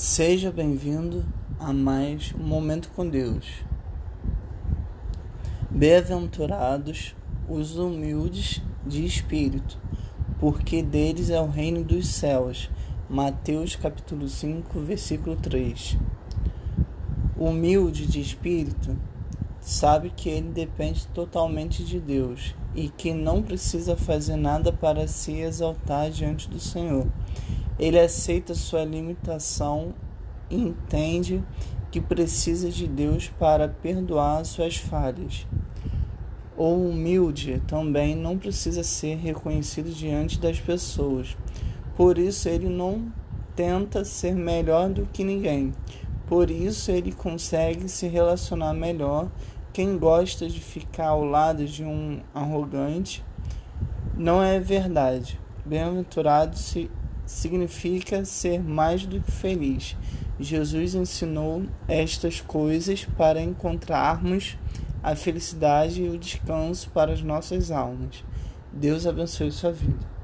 Seja bem-vindo a mais um momento com Deus. Bem-aventurados os humildes de espírito, porque deles é o reino dos céus. Mateus capítulo 5, versículo 3. O humilde de espírito sabe que ele depende totalmente de Deus e que não precisa fazer nada para se exaltar diante do Senhor ele aceita sua limitação e entende que precisa de Deus para perdoar suas falhas. O humilde também não precisa ser reconhecido diante das pessoas. Por isso ele não tenta ser melhor do que ninguém. Por isso ele consegue se relacionar melhor. Quem gosta de ficar ao lado de um arrogante não é verdade. Bem-aventurado se significa ser mais do que feliz. Jesus ensinou estas coisas para encontrarmos a felicidade e o descanso para as nossas almas. Deus abençoe sua vida.